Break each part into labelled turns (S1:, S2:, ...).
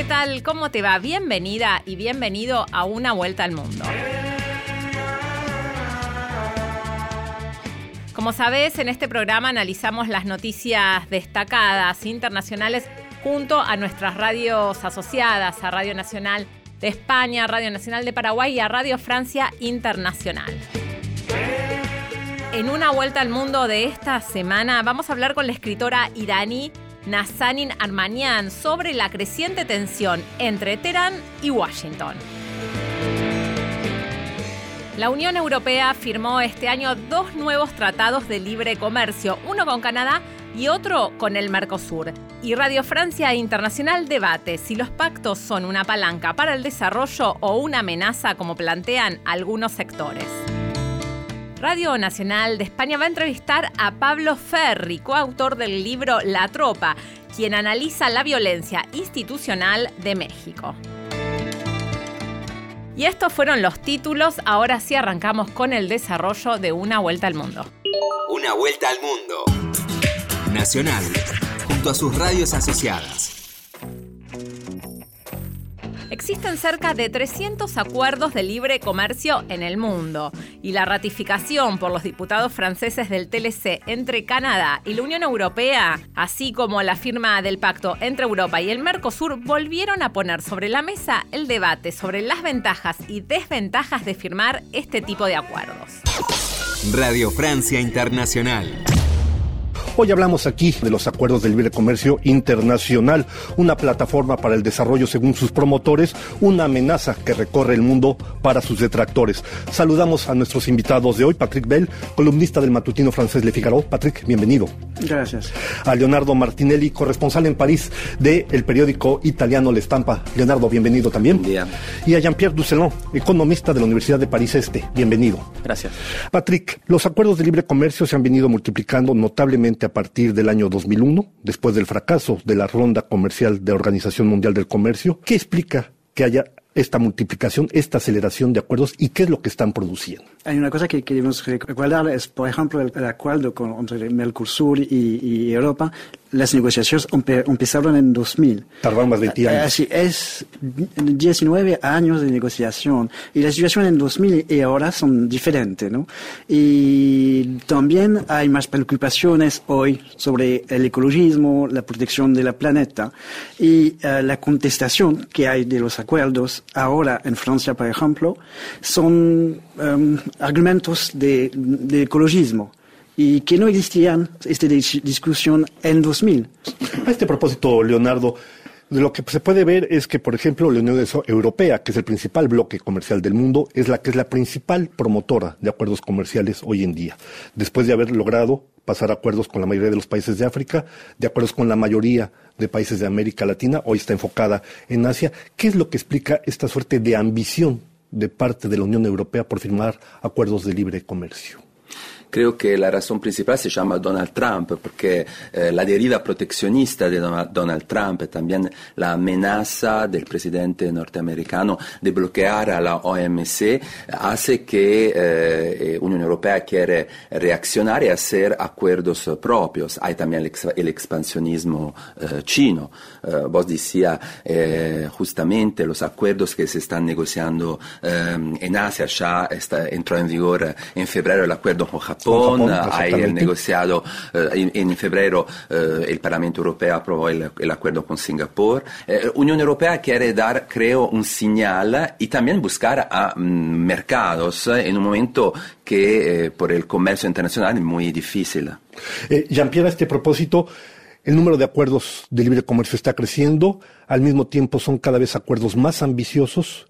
S1: ¿qué tal? ¿Cómo te va? Bienvenida y bienvenido a Una Vuelta al Mundo. Como sabes, en este programa analizamos las noticias destacadas internacionales junto a nuestras radios asociadas, a Radio Nacional de España, Radio Nacional de Paraguay y a Radio Francia Internacional. En una vuelta al mundo de esta semana vamos a hablar con la escritora iraní Nazanin Armanian sobre la creciente tensión entre Teherán y Washington. La Unión Europea firmó este año dos nuevos tratados de libre comercio, uno con Canadá y otro con el Mercosur. Y Radio Francia Internacional debate si los pactos son una palanca para el desarrollo o una amenaza como plantean algunos sectores. Radio Nacional de España va a entrevistar a Pablo Ferri, coautor del libro La Tropa, quien analiza la violencia institucional de México. Y estos fueron los títulos, ahora sí arrancamos con el desarrollo de Una Vuelta al Mundo.
S2: Una Vuelta al Mundo. Nacional, junto a sus radios asociadas.
S1: Existen cerca de 300 acuerdos de libre comercio en el mundo y la ratificación por los diputados franceses del TLC entre Canadá y la Unión Europea, así como la firma del pacto entre Europa y el Mercosur, volvieron a poner sobre la mesa el debate sobre las ventajas y desventajas de firmar este tipo de acuerdos.
S2: Radio Francia Internacional.
S3: Hoy hablamos aquí de los acuerdos de libre comercio internacional, una plataforma para el desarrollo según sus promotores, una amenaza que recorre el mundo para sus detractores. Saludamos a nuestros invitados de hoy, Patrick Bell, columnista del matutino francés Le Figaro. Patrick, bienvenido.
S4: Gracias.
S3: A Leonardo Martinelli, corresponsal en París del el periódico italiano La Estampa. Leonardo, bienvenido también.
S4: Día.
S3: Y a Jean-Pierre Ducelon, economista de la Universidad de París Este. Bienvenido.
S4: Gracias.
S3: Patrick, los acuerdos de libre comercio se han venido multiplicando notablemente a partir del año 2001, después del fracaso de la ronda comercial de Organización Mundial del Comercio. ¿Qué explica que haya esta multiplicación, esta aceleración de acuerdos y qué es lo que están produciendo?
S4: Hay una cosa que queremos recordar, es por ejemplo el, el acuerdo con, entre Mercosur y, y Europa. Las negociaciones empe- empezaron en 2000.
S3: Tardaron más de 20 años.
S4: Así es, 19 años de negociación. Y la situación en 2000 y ahora son diferentes, ¿no? Y también hay más preocupaciones hoy sobre el ecologismo, la protección del planeta y eh, la contestación que hay de los acuerdos ahora en Francia, por ejemplo, son em, argumentos de, ecologismo y que no existían esta dis- discusión en 2000.
S3: A este propósito, Leonardo, lo que se puede ver es que, por ejemplo, la Unión Europea, que es el principal bloque comercial del mundo, es la que es la principal promotora de acuerdos comerciales hoy en día. Después de haber logrado pasar acuerdos con la mayoría de los países de África, de acuerdos con la mayoría de países de América Latina, hoy está enfocada en Asia. ¿Qué es lo que explica esta suerte de ambición de parte de la Unión Europea por firmar acuerdos de libre comercio?
S5: Creo que la razón principal se llama Donald Trump, porque eh, la deriva proteccionista de Donald Trump, también la amenaza del presidente norteamericano de bloquear la OMC, hace que eh, Unión Europea quiere reaccionar y hacer acuerdos eh, propios. Hay también el, ex- el expansionismo eh, chino. Eh, vos decía eh, justamente los acuerdos que se están negociando eh, en Asia, ya está, entró en vigor eh, en febrero con Japón,
S3: Japón,
S5: hay el negociado eh, en, en febrero eh, el Parlamento Europeo aprobó el, el acuerdo con Singapur. Eh, Unión Europea quiere dar, creo, un señal y también buscar a mm, mercados en un momento que por el comercio internacional es muy difícil.
S3: Eh, Jean-Pierre, a este propósito, el número de acuerdos de libre comercio está creciendo, al mismo tiempo son cada vez acuerdos más ambiciosos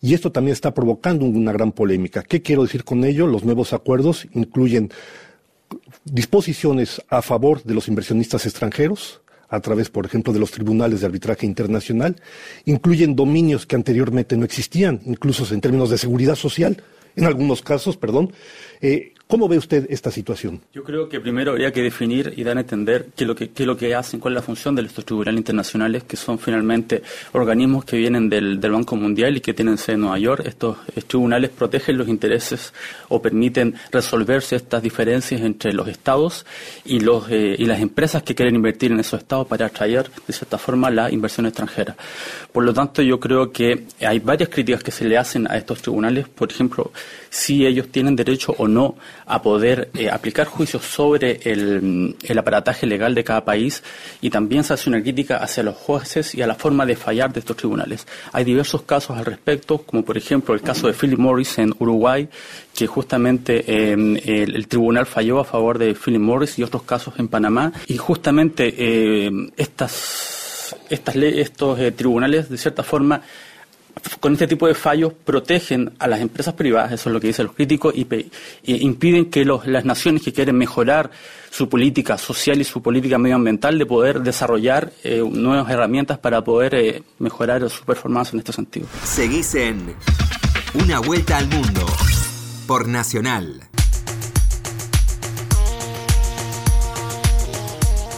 S3: y esto también está provocando una gran polémica. ¿Qué quiero decir con ello? Los nuevos acuerdos incluyen disposiciones a favor de los inversionistas extranjeros, a través, por ejemplo, de los tribunales de arbitraje internacional, incluyen dominios que anteriormente no existían, incluso en términos de seguridad social, en algunos casos, perdón, eh, ¿Cómo ve usted esta situación?
S6: Yo creo que primero habría que definir y dar a entender qué es lo que, es lo que hacen, cuál es la función de estos tribunales internacionales, que son finalmente organismos que vienen del, Banco Mundial y que tienen sede en Nueva York. Estos tribunales protegen los intereses o permiten resolverse estas diferencias entre los estados y, los, eh, y las empresas que quieren invertir en esos estados para atraer, de cierta forma, la inversión extranjera. Por lo tanto, yo creo que hay varias críticas que se le hacen a estos tribunales, por ejemplo, si ellos tienen derecho o no a poder eh, aplicar juicios sobre el, el, aparataje legal de cada país y también se hace una crítica hacia los jueces y a la forma de fallar de estos tribunales. Hay diversos casos al respecto, como por ejemplo el caso de Philip Morris en Uruguay, que justamente eh, el, tribunal falló a favor de Philip Morris y otros casos en Panamá y justamente eh, estas, estas estos eh, tribunales de cierta forma con este tipo de fallos protegen a las empresas privadas, eso es lo que dicen los críticos, y, impiden que las naciones que quieren mejorar su política social y su política medioambiental de poder desarrollar eh, nuevas herramientas para poder eh, mejorar su performance en este sentido.
S2: Seguís en Una Vuelta al Mundo por Nacional.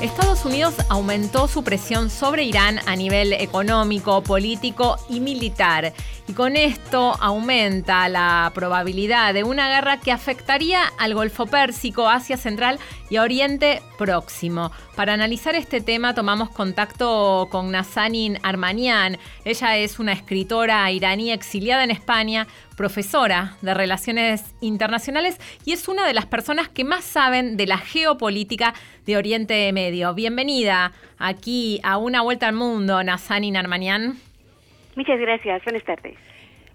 S1: Estados Unidos aumentó su presión sobre Irán a nivel económico, político y militar. Y con esto aumenta la probabilidad de una guerra que afectaría al Golfo Pérsico, Asia Central y Oriente Próximo. Para analizar este tema tomamos contacto con Nazanin Armanian. Ella es una escritora iraní exiliada en España, profesora de Relaciones Internacionales y es una de las personas que más saben de la geopolítica de Oriente Medio. Bienvenida aquí a Una Vuelta al Mundo, Nazanin Armanian.
S7: Muchas gracias, buenas tardes.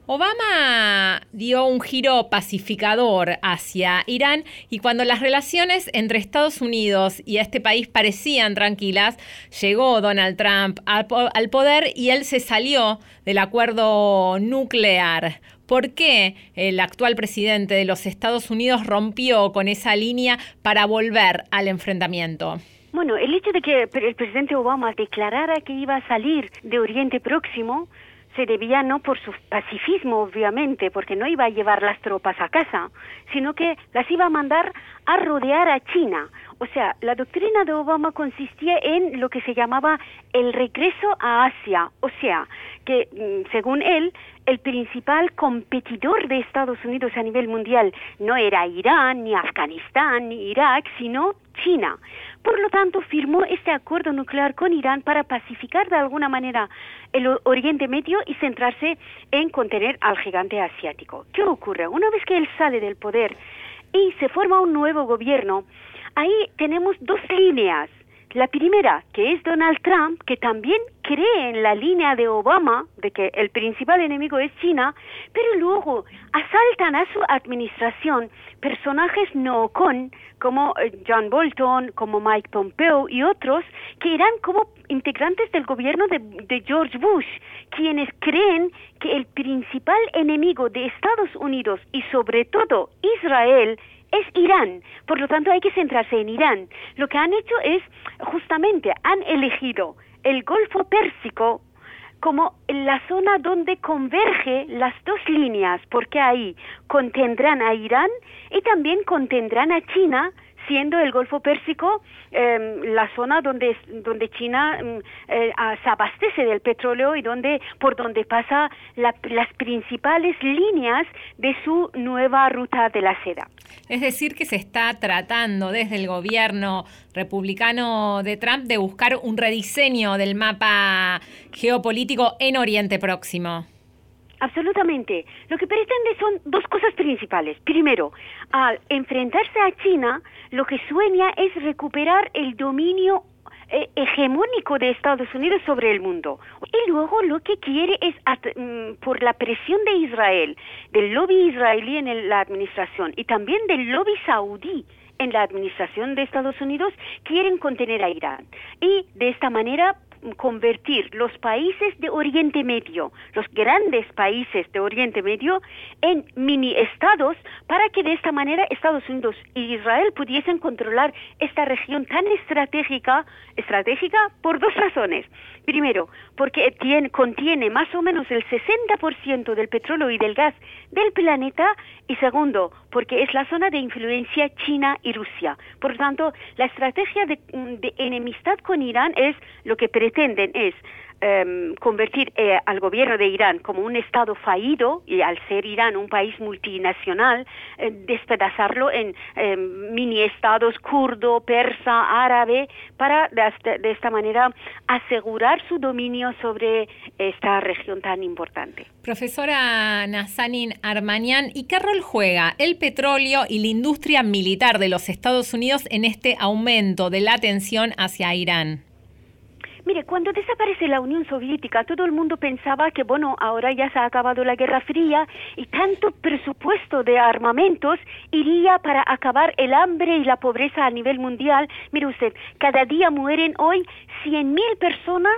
S1: Obama dio un giro pacificador hacia Irán y cuando las relaciones entre Estados Unidos y este país parecían tranquilas, llegó Donald Trump al poder y él se salió del acuerdo nuclear. ¿Por qué el actual presidente de los Estados Unidos rompió con esa línea para volver al enfrentamiento?
S7: Bueno, el hecho de que el presidente Obama declarara que iba a salir de Oriente Próximo se debía no por su pacifismo, obviamente, porque no iba a llevar las tropas a casa, sino que las iba a mandar a rodear a China. O sea, la doctrina de Obama consistía en lo que se llamaba el regreso a Asia, o sea, que mm, según él, el principal competidor de Estados Unidos a nivel mundial no era Irán, ni Afganistán, ni Irak, sino China. Por lo tanto, firmó este acuerdo nuclear con Irán para pacificar de alguna manera el Oriente Medio y centrarse en contener al gigante asiático. ¿Qué ocurre? Una vez que él sale del poder y se forma un nuevo gobierno, ahí tenemos dos líneas la primera, que es Donald Trump, que también cree en la línea de Obama, de que el principal enemigo es China, pero luego asaltan a su administración personajes no con, como eh, John Bolton, como Mike Pompeo y otros, que eran como integrantes del gobierno de, de George Bush, quienes creen que el principal enemigo de Estados Unidos y sobre todo Israel es Irán. Por lo tanto, hay que centrarse en Irán. Lo que han hecho es, justamente, han elegido el Golfo Pérsico como la zona donde converge las dos líneas, porque ahí contendrán a Irán y también contendrán a China, siendo el Golfo Pérsico eh, la zona donde, donde China mm, eh, se abastece del petróleo y donde, por donde pasa la, las principales líneas de su nueva ruta de la seda.
S1: Es decir, que se está tratando desde el gobierno republicano de Trump de buscar un rediseño del mapa geopolítico en Oriente Próximo.
S7: Absolutamente. Lo que pretende son dos cosas principales. Primero, al enfrentarse a China, lo que sueña es recuperar el dominio eh, hegemónico de Estados Unidos sobre el mundo. Y luego lo que quiere es, mm, por la presión de Israel, del lobby israelí en la administración y también del lobby saudí en la administración de Estados Unidos, quieren contener a Irán. Y de esta manera convertir los países de Oriente Medio, los grandes países de Oriente Medio, en mini estados para que de esta manera Estados Unidos y Israel pudiesen controlar esta región tan estratégica, estratégica por dos razones. Primero, porque tiene, contiene más o menos el 60% del petróleo y del gas del planeta. Y segundo, porque es la zona de influencia China y Rusia. Por tanto, la estrategia de, enemistad con Irán es lo que pretenden es Em, convertir eh, al gobierno de Irán como un Estado fallido y al ser Irán un país multinacional, eh, despedazarlo en em, mini estados kurdo, persa, árabe, para de, esta manera asegurar su dominio sobre esta región tan importante.
S1: Profesora Nazanin Armanian, ¿y qué rol juega el petróleo y la industria militar de los Estados Unidos en este aumento de la tensión hacia Irán?
S7: Mire, cuando desaparece la Unión Soviética, todo el mundo pensaba que, bueno, ahora ya se ha acabado la Guerra Fría y tanto presupuesto de armamentos iría para acabar el hambre y la pobreza a nivel mundial. Mire usted, cada día mueren hoy 100.000 personas,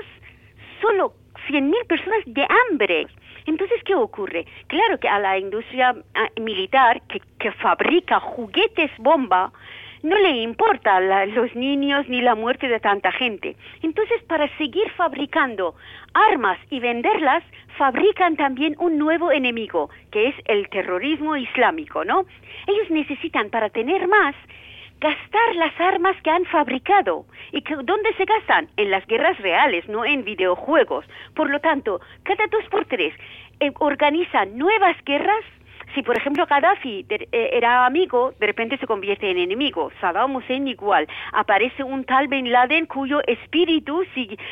S7: solo 100.000 personas de hambre. Entonces, ¿qué ocurre? Claro que a la industria ah, militar que, que fabrica juguetes bomba, no le importa los niños ni la muerte de tanta gente. Entonces, para seguir fabricando armas y venderlas, fabrican también un nuevo enemigo, que es el terrorismo islámico, ¿no? Ellos necesitan, para tener más, gastar las armas que han fabricado. ¿Y que, dónde se gastan? En las guerras reales, no en videojuegos. Por lo tanto, cada dos por tres eh, organizan nuevas guerras si, por ejemplo, Gaddafi eh, era amigo, de repente se convierte en enemigo. Saddam Hussein igual. Aparece un tal Bin Laden cuyo espíritu,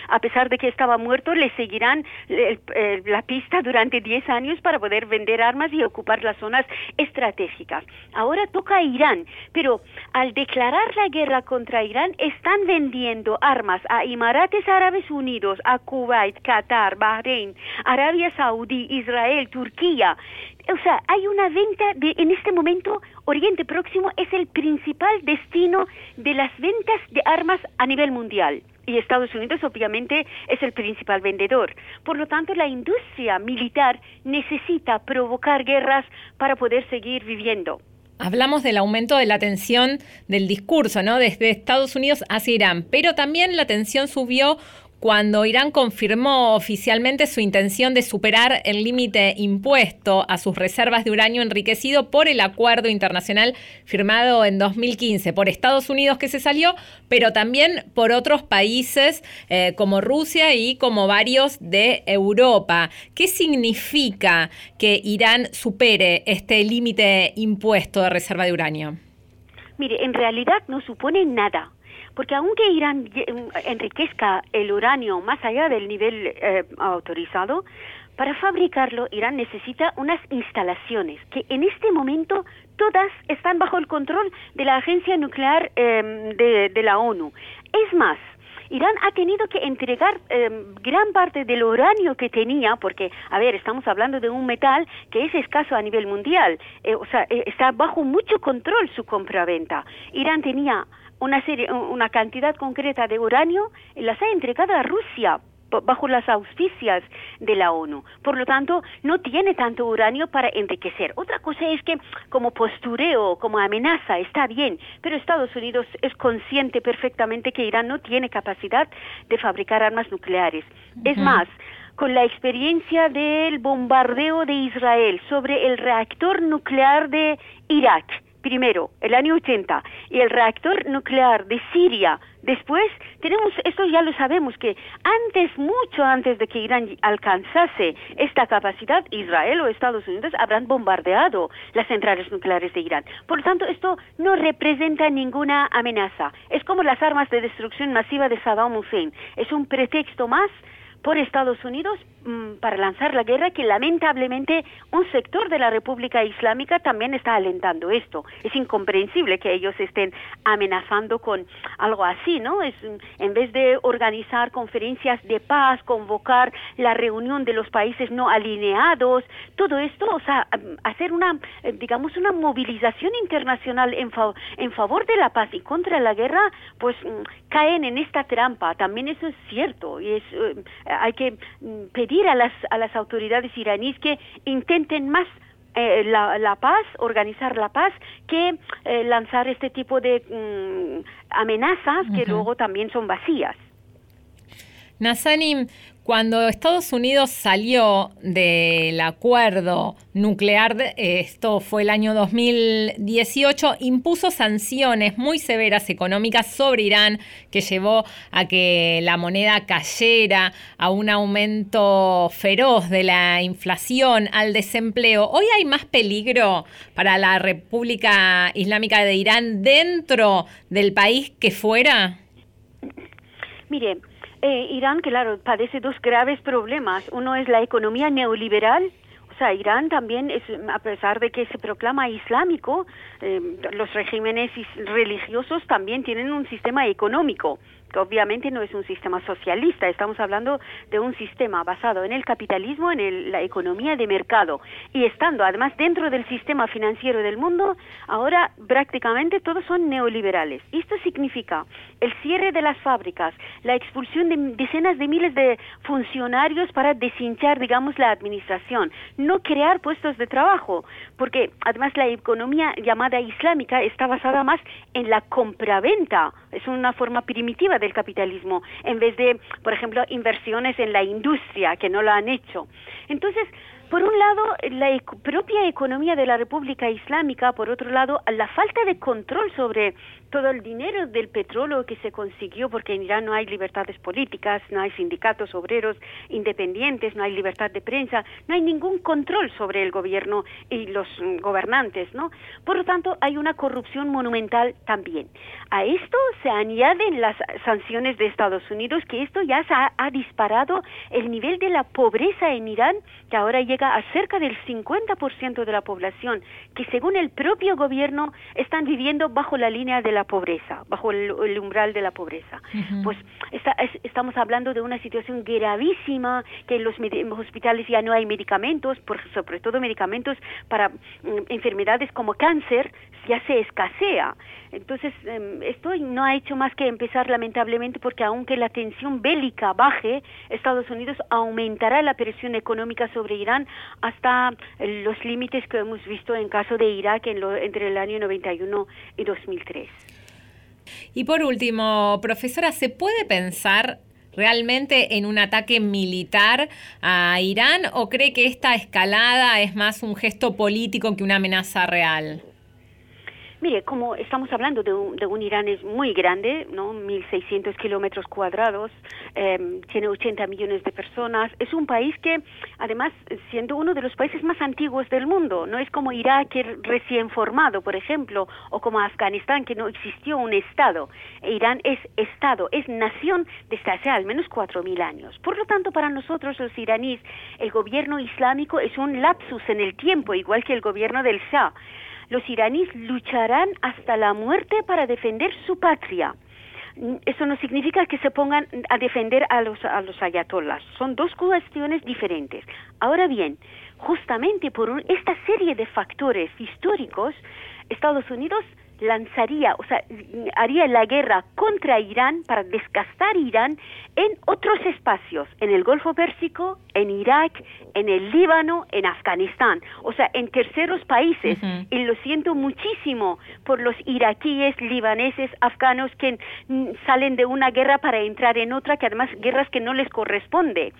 S7: a pesar de que estaba muerto, le seguirán la pista durante 10 años para poder vender armas y ocupar las zonas estratégicas. Ahora toca a Irán, pero al declarar la guerra contra Irán, están vendiendo armas a Emirates Árabes Unidos, a Kuwait, Qatar, Bahrein, Arabia Saudí, Israel, Turquía o sea, hay una venta de, en este momento, Oriente Próximo es el principal destino de las ventas de armas a nivel mundial. Y Estados Unidos obviamente es el principal vendedor. Por lo tanto, la industria militar necesita provocar guerras para poder seguir viviendo.
S1: Hablamos del aumento de la tensión del discurso, ¿no? Desde Estados Unidos hacia Irán, pero también la tensión subió cuando Irán confirmó oficialmente su intención de superar el límite impuesto a sus reservas de uranio enriquecido por el acuerdo internacional firmado en 2015 por Estados Unidos que se salió, pero también por otros países eh, como Rusia y como varios de Europa. ¿Qué significa que Irán supere este límite impuesto de reserva de uranio?
S7: Mire, en realidad no supone nada porque aunque Irán enriquezca el uranio más allá del nivel eh, autorizado, para fabricarlo Irán necesita unas instalaciones que en este momento todas están bajo el control de la Agencia Nuclear em, de, la ONU. Es más, Irán ha tenido que entregar em, gran parte del uranio que tenía, porque, a ver, estamos hablando de un metal que es escaso a nivel mundial, eh, o sea, eh, está bajo mucho control su compra-venta. Irán tenía una, serie, una cantidad concreta de uranio las ha entregado a Rusia bajo las auspicias de la ONU. Por lo tanto, no tiene tanto uranio para enriquecer. Otra cosa es que como postureo, como amenaza, está bien, pero Estados Unidos es consciente perfectamente que Irán no tiene capacidad de fabricar armas nucleares. Es más, con la experiencia del bombardeo de Israel sobre el reactor nuclear de Irak, primero, el año 80, y el reactor nuclear de Siria, después, tenemos, esto ya lo sabemos, que antes, mucho antes de que Irán alcanzase esta capacidad, Israel o Estados Unidos habrán bombardeado las centrales nucleares de Irán. Por lo tanto, esto no representa ninguna amenaza. Es como las armas de destrucción masiva de Saddam Hussein. Es un pretexto más por Estados Unidos mm, para lanzar la guerra que lamentablemente un sector de la República Islámica también está alentando esto. Es incomprensible que ellos estén amenazando con algo así, ¿no? Es en vez de organizar conferencias de paz, convocar la reunión de los países no alineados, todo esto, o sea, hacer una digamos una movilización internacional en, en favor de la paz y contra la guerra, pues mm, caen en esta trampa. También eso es cierto y es eh, hay que mm, pedir a las a las autoridades iraníes que intenten más eh, la, paz, organizar la paz, que eh, lanzar este tipo de mm, amenazas que luego también son vacías.
S1: Nazanim, cuando Estados Unidos salió del acuerdo nuclear, esto fue el año 2018, impuso sanciones muy severas económicas sobre Irán que llevó a que la moneda cayera, a un aumento feroz de la inflación, al desempleo. ¿Hoy hay más peligro para la República Islámica de Irán dentro del país que fuera?
S7: Mire, eh, Irán, claro, padece dos graves problemas. Uno es la economía neoliberal. O sea, Irán también, es, a pesar de que se proclama islámico, eh, los regímenes religiosos también tienen un sistema económico obviamente no es un sistema socialista, estamos hablando de un sistema basado en el capitalismo, en la economía de mercado y estando además dentro del sistema financiero del mundo, ahora prácticamente todos son neoliberales. Esto significa el cierre de las fábricas, la expulsión de decenas de miles de funcionarios para deshinchar, digamos, la administración, no crear puestos de trabajo, porque además la economía llamada islámica está basada más en la compraventa, es una forma primitiva del capitalismo, en vez de, por ejemplo, inversiones en la industria, que no lo han hecho. Entonces, por un lado, la propia economía de la República Islámica, por otro lado, la falta de control sobre todo el dinero del petróleo que se consiguió, porque en Irán no hay libertades políticas, no hay sindicatos obreros independientes, no hay libertad de prensa, no hay ningún control sobre el gobierno y los gobernantes, ¿no? Por lo tanto, hay una corrupción monumental también. A esto se añaden las sanciones de Estados Unidos, que esto ya ha, ha disparado el nivel de la pobreza en Irán, que ahora ya llega a cerca del 50% de la población que según el propio gobierno están viviendo bajo la línea de la pobreza, bajo el, umbral de la pobreza. Pues estamos hablando de una situación gravísima, que en los hospitales ya no hay medicamentos, por, sobre todo medicamentos para mm, enfermedades como cáncer, ya se escasea. Entonces, em, esto no ha hecho más que empezar lamentablemente porque aunque la tensión bélica baje, Estados Unidos aumentará la presión económica sobre Irán hasta los límites que hemos visto en caso de Irak en entre el año 91 y 2003.
S1: Y por último, profesora, ¿se puede pensar realmente en un ataque militar a Irán o cree que esta escalada es más un gesto político que una amenaza real?
S7: Mire, como estamos hablando de un, de un Irán es muy grande, ¿no? 1.600 kilómetros cuadrados, em, tiene 80 millones de personas, es un país que, además, siendo uno de los países más antiguos del mundo, no es como Irak, recién formado, por ejemplo, o como Afganistán, que no existió un Estado. Irán es Estado, es nación desde hace al menos 4.000 años. Por lo tanto, para nosotros los iraníes, el gobierno islámico es un lapsus en el tiempo, igual que el gobierno del Shah los iraníes lucharán hasta la muerte para defender su patria. Eso no significa que se pongan a defender a los, a los ayatollas. Son dos cuestiones diferentes. Ahora bien, justamente por esta serie de factores históricos, Estados Unidos lanzaría, o sea, haría la guerra contra Irán para desgastar Irán en otros espacios, en el Golfo Pérsico, en Irak, en el Líbano, en Afganistán, o sea, en terceros países. Y lo siento muchísimo por los iraquíes, libaneses, afganos que salen de una guerra para entrar en otra, que además guerras que no les corresponde.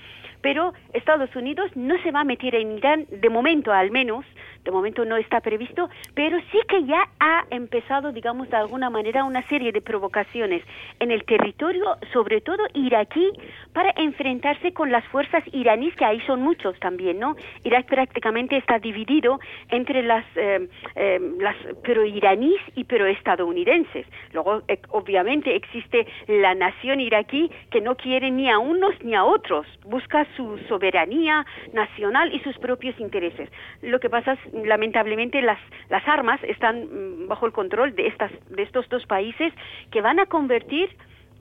S7: Pero Estados Unidos no se va a meter en Irán, de momento al menos, de momento no está previsto, pero sí que ya ha empezado digamos, de alguna manera una serie de provocaciones en el territorio, sobre todo iraquí, para enfrentarse con las fuerzas iraníes, que ahí son muchos también, ¿no? Irak prácticamente está dividido entre las, eh, eh, las pro-iraníes y pro-estadounidenses. Luego, eh, obviamente, existe la nación iraquí que no quiere ni a unos ni a otros, busca su soberanía nacional y sus propios intereses. Lo que pasa es, lamentablemente, las, las armas están mm, bajo el control de, estas, de estos dos países que van a convertir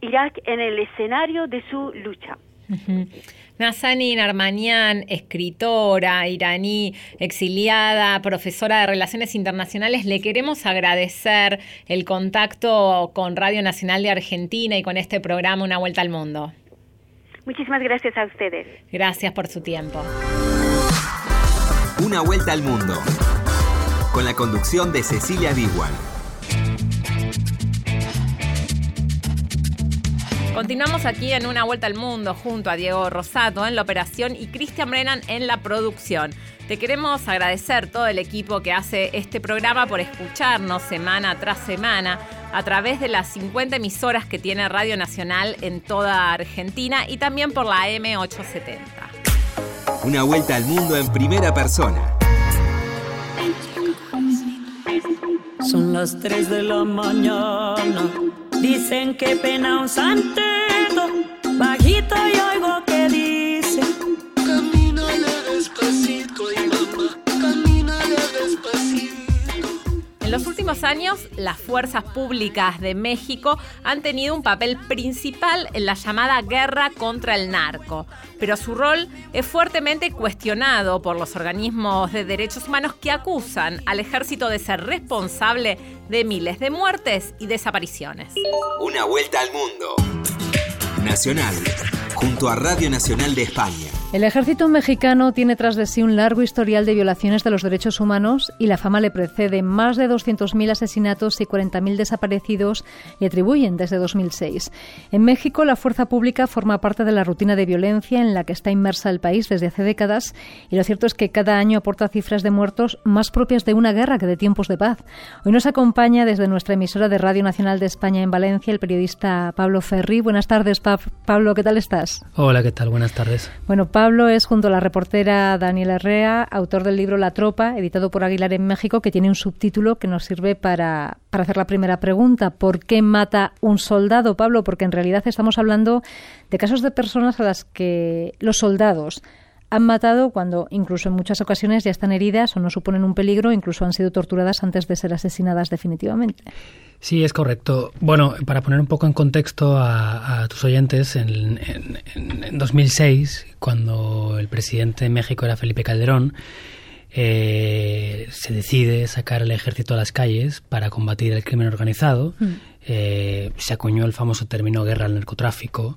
S7: Irak en el escenario de su lucha.
S1: Nazani Narmanian, escritora iraní, exiliada, profesora de Relaciones Internacionales, le queremos agradecer el contacto con Radio Nacional de Argentina y con este programa Una Vuelta al Mundo.
S7: Muchísimas gracias a ustedes.
S1: Gracias por su tiempo.
S2: Una Vuelta al Mundo, con la conducción de Cecilia Biguan.
S1: Continuamos aquí en Una Vuelta al Mundo junto a Diego Rosato en la operación y Cristian Brennan en la producción. Te queremos agradecer todo el equipo que hace este programa por escucharnos semana tras semana a través de las 50 emisoras que tiene Radio Nacional en toda Argentina y también por la M870.
S2: Una vuelta al mundo en primera persona.
S8: Son las 3 de la mañana Dicen que pena un santeto, bajito y oigo que
S1: los últimos años, las fuerzas públicas de México han tenido un papel principal en la llamada guerra contra el narco, pero su rol es fuertemente cuestionado por los organismos de derechos humanos que acusan al ejército de ser responsable de miles de muertes y desapariciones.
S2: Una vuelta al mundo. Nacional, junto a Radio Nacional de España.
S9: El ejército mexicano tiene tras de sí un largo historial de violaciones de los derechos humanos y la fama le precede. Más de 200.000 asesinatos y 40.000 desaparecidos le atribuyen desde 2006. En México, la fuerza pública forma parte de la rutina de violencia en la que está inmersa el país desde hace décadas y lo cierto es que cada año aporta cifras de muertos más propias de una guerra que de tiempos de paz. Hoy nos acompaña desde nuestra emisora de Radio Nacional de España en Valencia el periodista Pablo Ferri. Buenas tardes, Pablo, ¿qué tal estás?
S10: Hola, ¿qué tal? Buenas tardes.
S9: Bueno, Pablo es, junto a la reportera Daniela Herrea, autor del libro La Tropa, editado por Aguilar en México, que tiene un subtítulo que nos sirve para, para hacer la primera pregunta. ¿Por qué mata un soldado, Pablo? Porque en realidad estamos hablando de casos de personas a las que los soldados han matado cuando incluso en muchas ocasiones ya están heridas o no suponen un peligro, incluso han sido torturadas antes de ser asesinadas definitivamente.
S10: Sí, es correcto. Bueno, para poner un poco en contexto a, tus oyentes, en, 2006, cuando el presidente de México era Felipe Calderón, eh, se decide sacar el ejército a las calles para combatir el crimen organizado. Mm. Eh, se acuñó el famoso término guerra al narcotráfico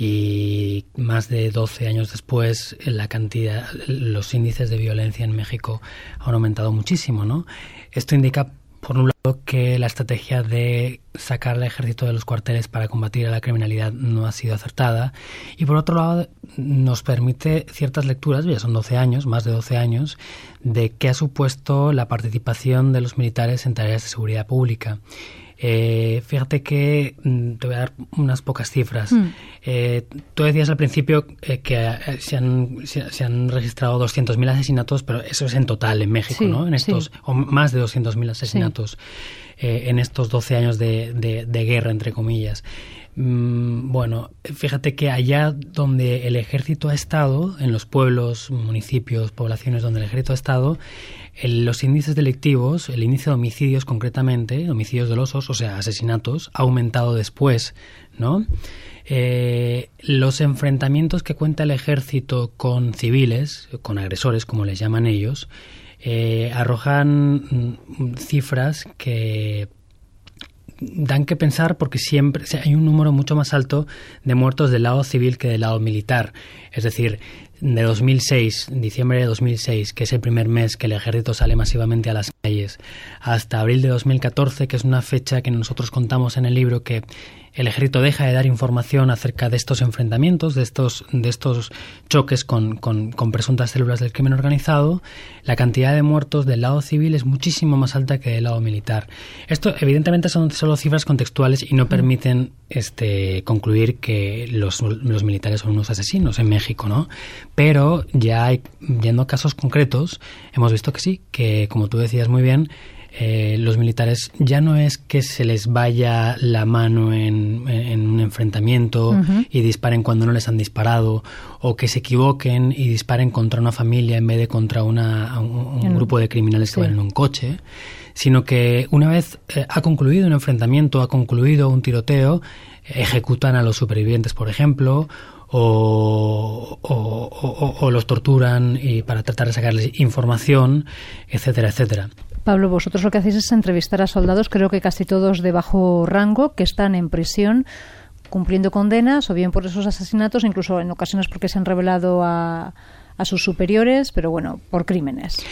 S10: y más de 12 años después la cantidad, los índices de violencia en México han aumentado muchísimo, ¿no? Esto indica por un lado que la estrategia de sacar al ejército de los cuarteles para combatir a la criminalidad no ha sido acertada y por otro lado nos permite ciertas lecturas, ya son 12 años, más de 12 años, de qué ha supuesto la participación de los militares en tareas de seguridad pública. Eh, fíjate que mm, te voy a dar unas pocas cifras. Mm. Eh, tú decías al principio eh, que se han, se, han registrado 200.000 asesinatos, pero eso es en total en México, ¿no? En estos, o más de 200.000 asesinatos en estos 12 años de, de guerra, entre comillas. Mm, bueno, fíjate que allá donde el ejército ha estado, en los pueblos, municipios, poblaciones donde el ejército ha estado, los índices delictivos, el índice de homicidios concretamente, homicidios dolosos, o sea, asesinatos, ha aumentado después, ¿no? Eh, los enfrentamientos que cuenta el ejército con civiles, con agresores, como les llaman ellos, eh, arrojan mm, cifras que dan que pensar porque siempre hay un número mucho más alto de muertos del lado civil que del lado militar. Es decir, de 2006, diciembre de 2006, que es el primer mes que el ejército sale masivamente a las calles, hasta abril de 2014, que es una fecha que nosotros contamos en el libro que el ejército deja de dar información acerca de estos enfrentamientos, de estos, de estos choques con, con, presuntas células del crimen organizado, la cantidad de muertos del lado civil es muchísimo más alta que del lado militar. Esto, evidentemente, son solo cifras contextuales y no permiten este, concluir que los, los militares son unos asesinos en México, ¿no? Pero ya hay, viendo casos concretos, hemos visto que sí, que como tú decías muy bien, eh, los militares ya no es que se les vaya la mano en, un enfrentamiento y disparen cuando no les han disparado, o que se equivoquen y disparen contra una familia en vez de contra una, un, grupo de criminales que van en un coche, sino que una vez eh, ha concluido un enfrentamiento, ha concluido un tiroteo, ejecutan a los supervivientes, por ejemplo, o, o, los torturan y para tratar de sacarles información, etcétera, etcétera.
S9: Pablo, vosotros lo que hacéis es entrevistar a soldados, creo que casi todos de bajo rango, que están en prisión cumpliendo condenas, o bien por esos asesinatos, incluso en ocasiones porque se han revelado a, sus superiores, pero bueno, por crímenes.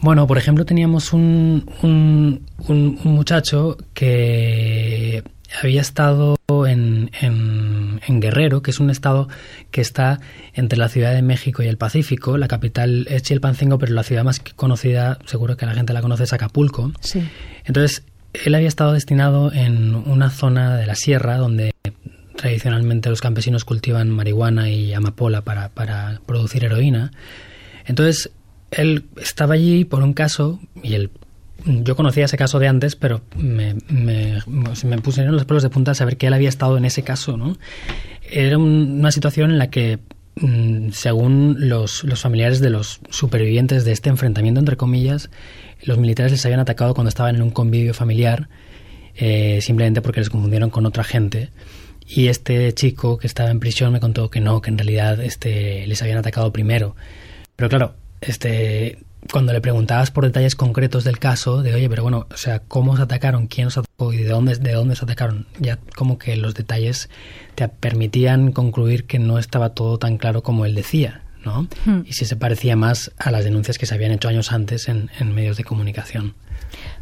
S10: Bueno, por ejemplo, teníamos un, un, un muchacho que había estado en, en, Guerrero, que es un estado que está entre la Ciudad de México y el Pacífico. La capital es Chilpancingo, pero la ciudad más conocida, seguro que la gente la conoce, es Acapulco.
S9: Sí.
S10: Entonces, él había estado destinado en una zona de la sierra donde tradicionalmente los campesinos cultivan marihuana y amapola para, para producir heroína. Entonces, él estaba allí por un caso, y el yo conocía ese caso de antes, pero me, me, me pusieron los pelos de punta saber que él había estado en ese caso, ¿no? Era una situación en la que, mm, según los, los familiares de los supervivientes de este enfrentamiento, entre comillas, los militares les habían atacado cuando estaban en un convivio familiar, eh, simplemente porque les confundieron con otra gente. Y este chico que estaba en prisión me contó que no, que en realidad este, les habían atacado primero. Pero claro, este, cuando le preguntabas por detalles concretos del caso, de oye, pero bueno, o sea, cómo se atacaron, quién os atacó y de dónde, de dónde se atacaron, ya como que los detalles te permitían concluir que no estaba todo tan claro como él decía, ¿no? Hmm. Y si se parecía más a las denuncias que se habían hecho años antes en, medios de comunicación.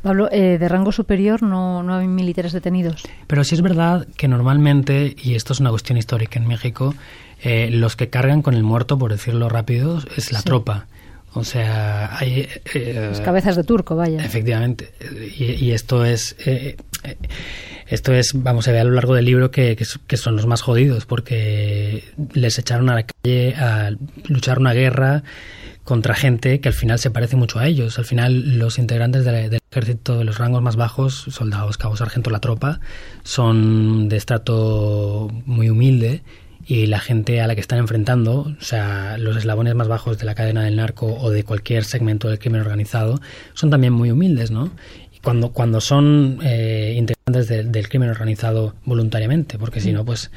S9: Pablo, eh, de rango superior no, no hay militares detenidos.
S10: Pero sí es verdad que normalmente, y esto es una cuestión histórica en México, eh, los que cargan con el muerto, por decirlo rápido, es la tropa. O sea, hay...
S9: Eh, cabezas de turco, vaya.
S10: Efectivamente. Y, esto es... Eh, eh, esto es, vamos, a ver a lo largo del libro que, que, son los más jodidos porque les echaron a la calle a luchar una guerra contra gente que al final se parece mucho a ellos. Al final los integrantes del ejército de los rangos más bajos, soldados, cabos, sargento, la tropa, son de estrato muy humilde y la gente a la que están enfrentando, o sea, los eslabones más bajos de la cadena del narco o de cualquier segmento del crimen organizado, son también muy humildes, ¿no? Y cuando, cuando son eh, integrantes del crimen organizado voluntariamente, porque si no, pues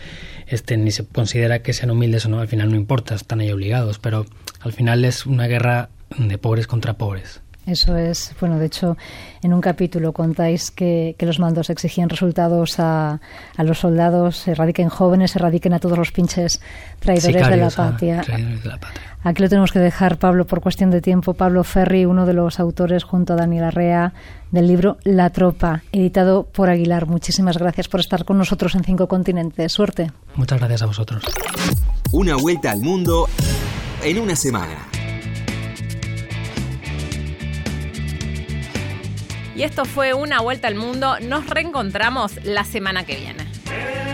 S10: este, ni se considera que sean humildes o no, al final no importa, están ahí obligados, pero al final es una guerra de pobres contra pobres.
S9: Eso es, bueno, de hecho, en un capítulo contáis que, los mandos exigían resultados a, a, los soldados, se radiquen jóvenes, se radiquen a todos los pinches traidores de, la patria. Aquí lo tenemos que dejar, Pablo, por cuestión de tiempo. Pablo Ferri, uno de los autores, junto a Daniel Arrea, del libro La Tropa, editado por Aguilar. Muchísimas gracias por estar con nosotros en Cinco Continentes. Suerte.
S10: Muchas gracias a vosotros.
S2: Una vuelta al mundo en una semana.
S1: Y esto fue una vuelta al mundo. Nos reencontramos la semana que viene.